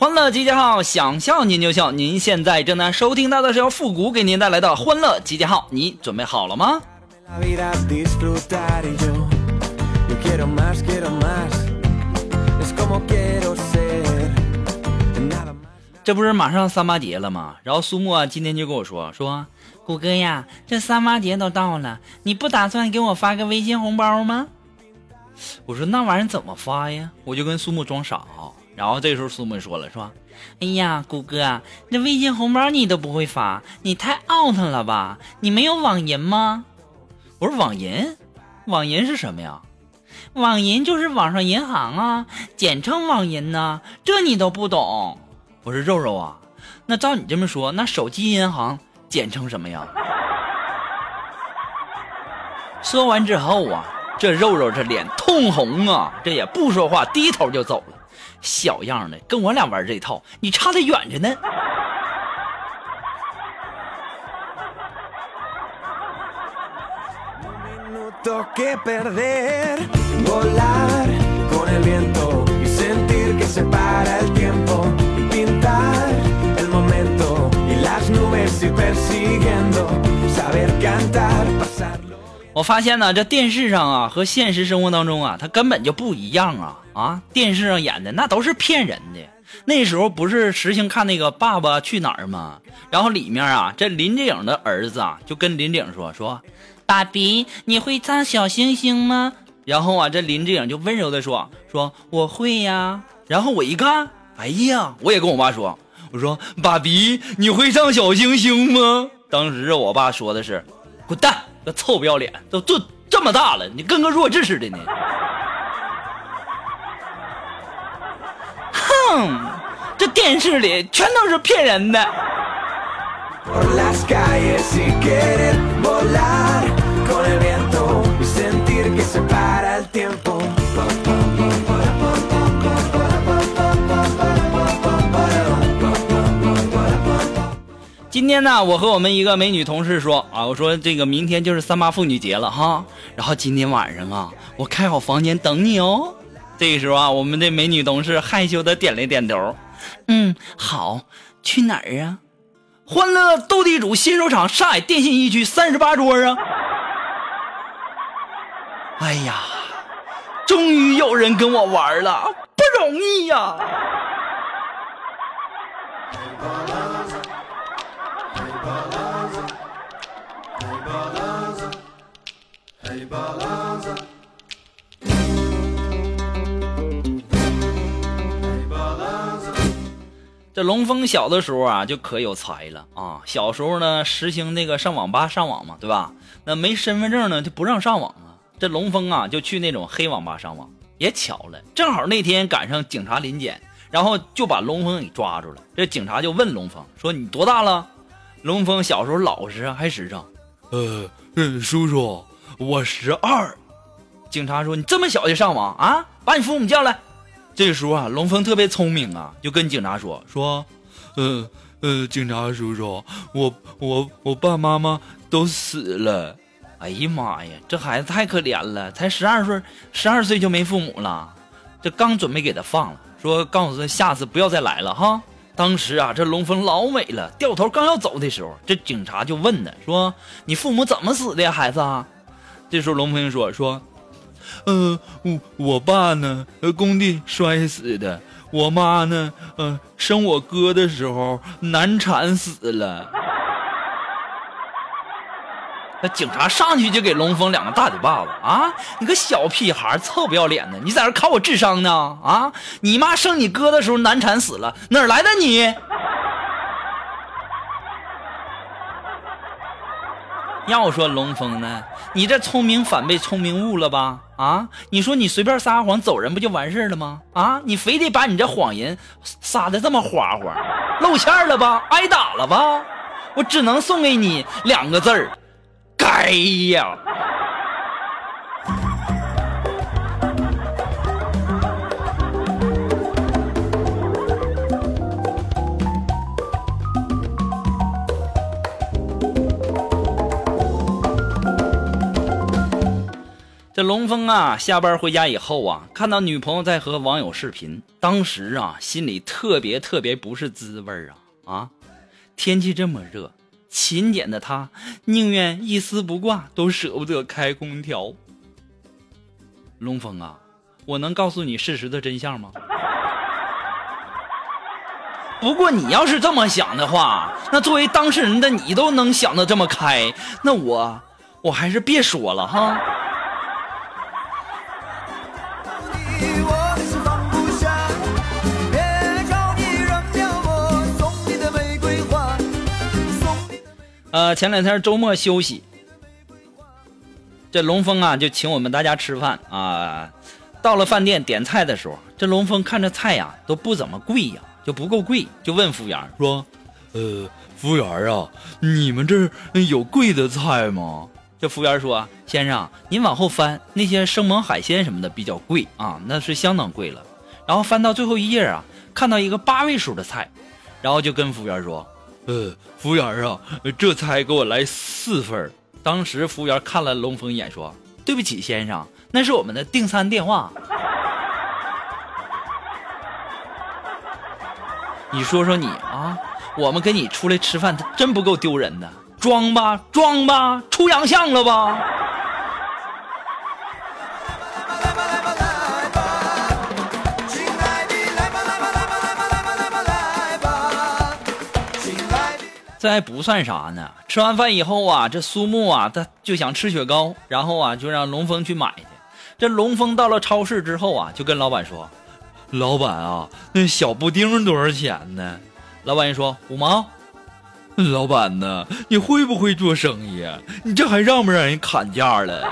欢乐集结号，想笑您就笑。您现在正在收听到的是由复古给您带来的欢乐集结号，你准备好了吗.这不是马上三八节了吗？然后苏沫啊，今天就跟我说说，谷歌呀，这三八节都到了，你不打算给我发个微信红包吗？我说那玩意儿怎么发呀？我就跟苏沫装傻啊。然后这时候苏木说了，说，哎呀，谷歌，那微信红包你都不会发，你太 out 了吧？你没有网银吗？我说网银，网银是什么呀？网银就是网上银行啊，简称网银呐、这你都不懂。我说肉肉啊，那照你这么说，那手机银行简称什么呀？说完之后啊，这肉肉这脸通红啊，这也不说话，低头就走了。小样的，跟我俩玩这一套，你差得远着呢。我发现呢，这电视上啊和现实生活当中啊，它根本就不一样啊啊！电视上演的那都是骗人的。那时候不是实行看那个《爸爸去哪儿》吗？然后里面啊，这林志颖的儿子啊就跟林志颖说说：“爸比，你会唱小星星吗？”然后啊，这林志颖就温柔的说：“说我会呀。”然后我一看，哎呀，我也跟我爸说：“我说爸比，你会唱小星星吗？”当时我爸说的是：“滚蛋！”个臭不要脸，都这这么大了，你跟个弱智似的呢。哼，这电视里全都是骗人的。天呢，我和我们一个美女同事说啊，我说这个明天就是三八妇女节了哈，然后今天晚上啊，我开好房间等你哦。这个时候啊，我们的美女同事害羞的点了点头，嗯，好，去哪儿啊？欢乐斗地主新手场上海电信一区三十八桌啊！哎呀，终于有人跟我玩了，不容易呀、这龙峰小的时候啊，就可有才了啊！小时候呢，实行那个上网吧上网嘛，对吧？那没身份证呢，就不让上网啊。这龙峰啊，就去那种黑网吧上网。也巧了，正好那天赶上警察临检，然后就把龙峰给抓住了。这警察就问龙峰说：“你多大了？”龙峰小时候老实啊，还实诚。呃，呃叔叔，我十二。警察说：“你这么小就上网啊？把你父母叫来。”这时候啊，龙峰特别聪明啊，就跟警察说：“说，呃呃，警察叔叔，我我我爸妈妈都死了。哎呀妈呀，这孩子太可怜了，才十二岁，十二岁就没父母了。这刚准备给他放了，说告诉他下次不要再来了哈。当时啊，这龙峰老美了，掉头刚要走的时候，这警察就问他说：“你父母怎么死的呀，孩子啊？”这时候龙峰说：“说。”呃，我我爸呢，工地摔死的。我妈呢，呃，生我哥的时候难产死了。那警察上去就给龙峰两个大嘴巴子啊！你个小屁孩，臭不要脸的！你在这考我智商呢？啊！你妈生你哥的时候难产死了，哪来的你？要说龙峰呢，你这聪明反被聪明误了吧？啊，你说你随便撒谎走人不就完事了吗？啊，你非得把你这谎言撒的这么花花，露馅了吧？挨打了吧？我只能送给你两个字儿，该呀！这龙峰啊，下班回家以后啊，看到女朋友在和网友视频，当时啊，心里特别特别不是滋味啊啊！天气这么热，勤俭的他宁愿一丝不挂，都舍不得开空调。龙峰啊，我能告诉你事实的真相吗？不过你要是这么想的话，那作为当事人的你都能想得这么开，那我我还是别说了哈。呃，前两天周末休息，这龙峰啊就请我们大家吃饭啊。到了饭店点菜的时候，这龙峰看着菜呀都不怎么贵呀，就不够贵，就问服务员说：“呃，服务员啊，你们这有贵的菜吗？”这服务员说：“先生，您往后翻，那些生猛海鲜什么的比较贵啊，那是相当贵了。”然后翻到最后一页啊，看到一个八位数的菜，然后就跟服务员说：“呃，服务员啊，这才给我来四份。当时服务员看了龙峰一眼，说：“对不起，先生，那是我们的订餐电话。”你说说你啊，我们跟你出来吃饭，他真不够丢人的，装吧，装吧，出洋相了吧？这还不算啥呢。吃完饭以后啊，这苏木啊，他就想吃雪糕，然后啊，就让龙峰去买去。这龙峰到了超市之后啊，就跟老板说：“老板啊，那小布丁多少钱呢？”老板一说：“五毛。”老板呢，你会不会做生意？你这还让不让人砍价了？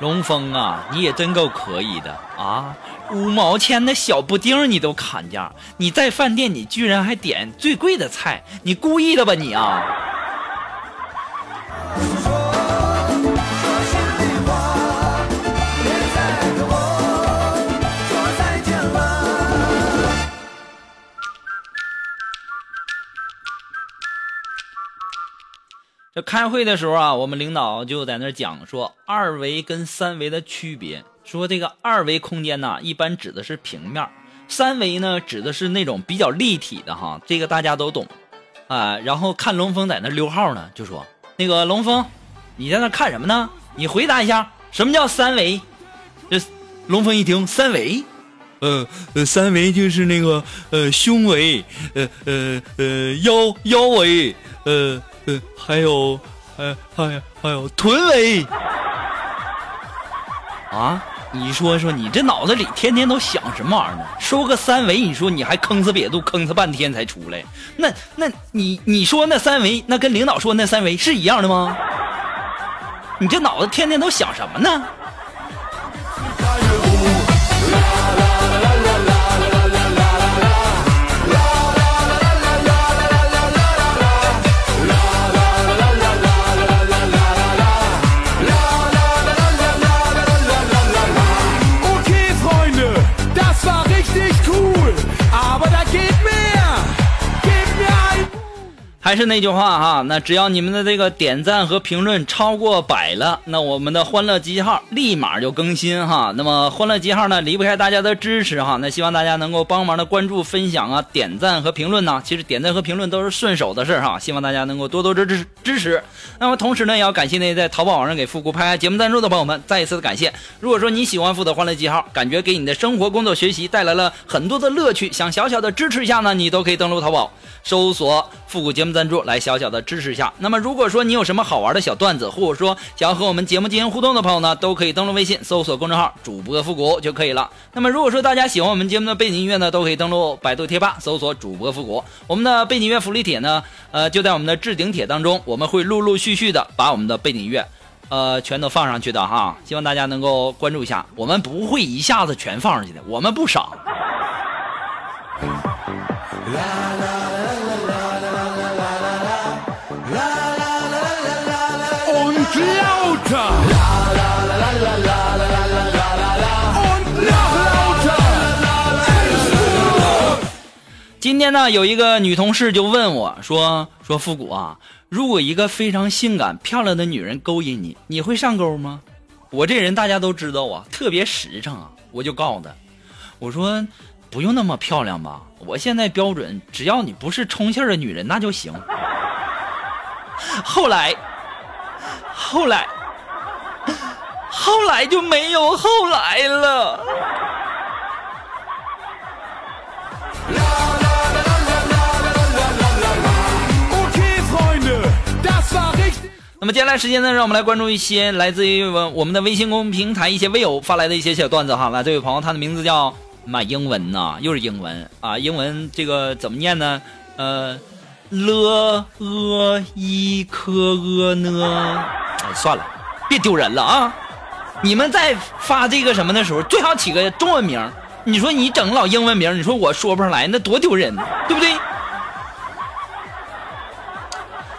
龙峰啊，你也真够可以的啊！五毛钱的小布丁你都砍价，你在饭店你居然还点最贵的菜，你故意的吧你啊？开会的时候啊，我们领导就在那讲说二维跟三维的区别，说这个二维空间呢，一般指的是平面，三维呢指的是那种比较立体的哈，这个大家都懂啊。然后看龙峰在那溜号呢，就说那个龙峰，你在那看什么呢？你回答一下，什么叫三维？这龙峰一听三维。呃呃，三维就是那个呃胸围，呃呃呃腰腰围，呃还有还还有还有臀围。啊，你说说你这脑子里天天都想什么玩意儿呢？说个三维，你说你还吭哧瘪肚吭哧半天才出来，那那你你说那三维，那跟领导说那三维是一样的吗？你这脑子天天都想什么呢还是那句话哈，那只要你们的这个点赞和评论超过百了，那我们的欢乐集号立马就更新哈。那么欢乐集号呢，离不开大家的支持哈。那希望大家能够帮忙的关注、分享啊、点赞和评论呢。其实点赞和评论都是顺手的事哈。希望大家能够多多支持支持。那么同时呢，也要感谢那些在淘宝网上给复古拍节目赞助的朋友们，再一次的感谢。如果说你喜欢复的欢乐记号，感觉给你的生活、工作、学习带来了很多的乐趣，想小小的支持一下呢，你都可以登录淘宝，搜索“复古节目赞赞助来小小的支持一下。那么如果说你有什么好玩的小段子，或者说想要和我们节目进行互动的朋友呢，都可以登录微信搜索公众号主播复古就可以了。那么如果说大家喜欢我们节目的背景音乐呢，都可以登录百度贴吧搜索主播复古。我们的背景音乐福利帖呢，呃，就在我们的置顶帖当中，我们会陆陆续续的把我们的背景音乐。呃，全都放上去的哈，希望大家能够关注一下。我们不会一下子全放上去的，我们不傻。今天呢，有一个女同事就问我说：“说复古啊。”如果一个非常性感漂亮的女人勾引你，你会上钩吗？我这人大家都知道啊，特别实诚啊，我就告诉她，我说不用那么漂亮吧，我现在标准，只要你不是充气的女人那就行。后来，后来，后来就没有后来了。那么接下来时间呢，让我们来关注一些来自于我我们的微信公众平台一些微友发来的一些小段子哈。来，这位朋友，他的名字叫妈英文呐，又是英文啊，英文这个怎么念呢？呃，l e i k e n，哎，算了，别丢人了啊！你们在发这个什么的时候，最好起个中文名。你说你整老英文名，你说我说不上来，那多丢人，对不对？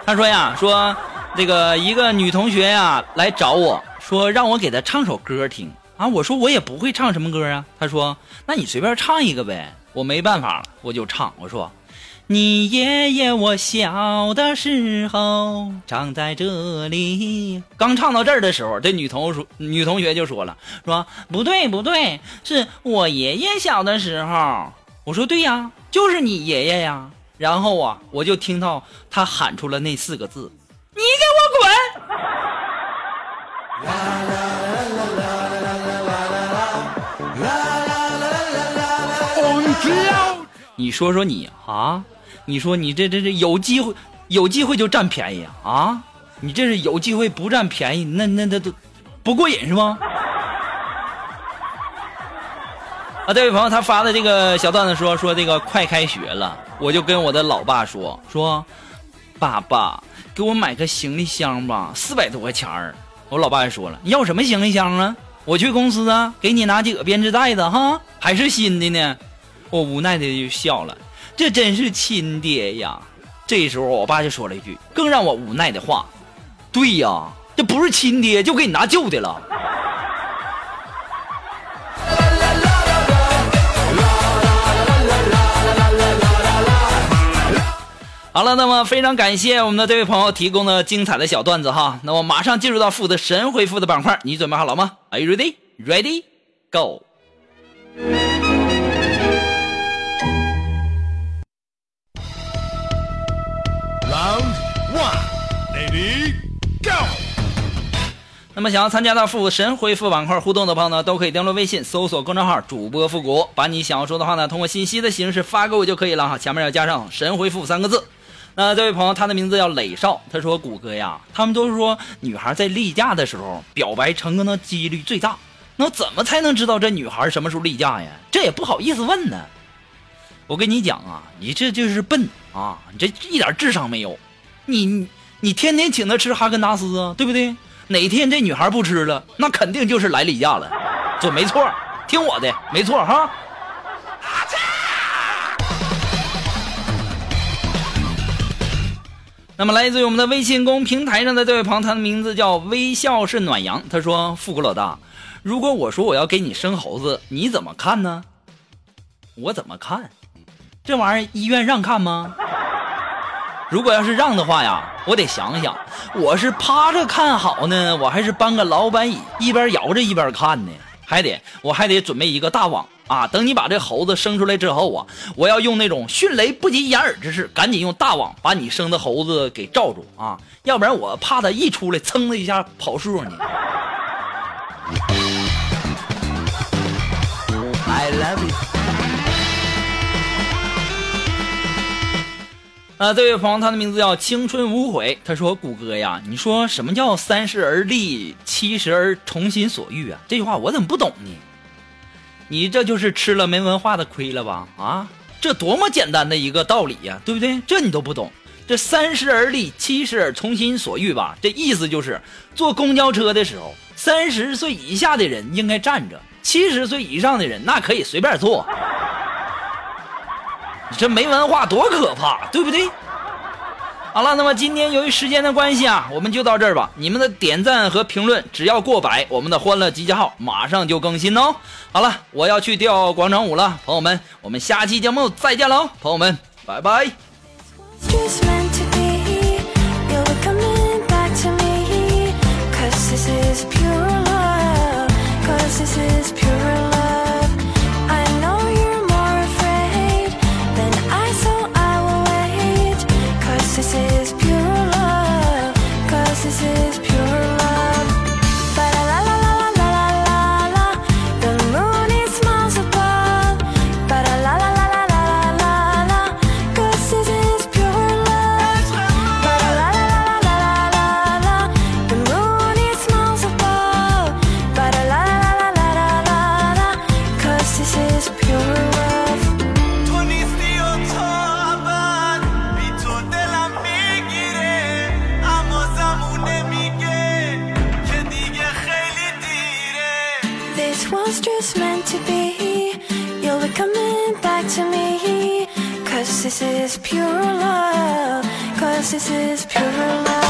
他说呀，说。这个一个女同学呀来找我说让我给她唱首歌听啊，我说我也不会唱什么歌啊。她说那你随便唱一个呗。我没办法了，我就唱。我说你爷爷我小的时候长在这里。刚唱到这儿的时候，这女同说女同学就说了说不对不对，是我爷爷小的时候。我说对呀，就是你爷爷呀。然后啊，我就听到他喊出了那四个字。你给我滚！你说说你啊，你说你这这这有机会有机会就占便宜啊？你这是有机会不占便宜，那那那都不过瘾是吗？啊，这位朋友他发的这个小段子说说这个快开学了，我就跟我的老爸说说，爸爸。给我买个行李箱吧，四百多块钱儿。我老爸还说了，你要什么行李箱啊？我去公司啊，给你拿几个编织袋子哈，还是新的呢。我无奈的就笑了，这真是亲爹呀。这时候我爸就说了一句更让我无奈的话：对呀，这不是亲爹就给你拿旧的了。好了，那么非常感谢我们的这位朋友提供的精彩的小段子哈。那我马上进入到负的神回复的板块，你准备好了吗？Are you ready? Ready? Go. Round one, ready, go. 那么想要参加到负神回复板块互动的朋友呢，都可以登录微信搜索公众号主播复古，把你想要说的话呢，通过信息的形式发给我就可以了哈。前面要加上神回复三个字。那这位朋友，他的名字叫磊少，他说：“谷歌呀，他们都说女孩在例假的时候表白成功的几率最大，那怎么才能知道这女孩什么时候例假呀？这也不好意思问呢。我跟你讲啊，你这就是笨啊，你这一点智商没有。你你天天请她吃哈根达斯啊，对不对？哪天这女孩不吃了，那肯定就是来例假了，准没错，听我的，没错哈。”那么，来自于我们的微信公平台上的这位朋友，他的名字叫微笑是暖阳。他说：“富国老大，如果我说我要给你生猴子，你怎么看呢？”我怎么看？这玩意儿医院让看吗？如果要是让的话呀，我得想想，我是趴着看好呢，我还是搬个老板椅一边摇着一边看呢？还得，我还得准备一个大网。啊！等你把这猴子生出来之后啊，我要用那种迅雷不及掩耳之势，赶紧用大网把你生的猴子给罩住啊！要不然我怕它一出来，噌的一下跑树上去。I love you。啊，这位朋友，他的名字叫青春无悔。他说：“谷歌呀，你说什么叫三十而立，七十而从心所欲啊？这句话我怎么不懂呢？你这就是吃了没文化的亏了吧？啊，这多么简单的一个道理呀，对不对？这你都不懂？这三十而立，七十而从心所欲吧？这意思就是坐公交车的时候，三十岁以下的人应该站着，七十岁以上的人那可以随便坐。”你这没文化多可怕，对不对？好了，那么今天由于时间的关系啊，我们就到这儿吧。你们的点赞和评论只要过百，我们的欢乐集结号马上就更新哦。好了，我要去跳广场舞了，朋友们，我们下期节目再见喽，朋友们，拜拜。Is pure love. Cause this is pure love.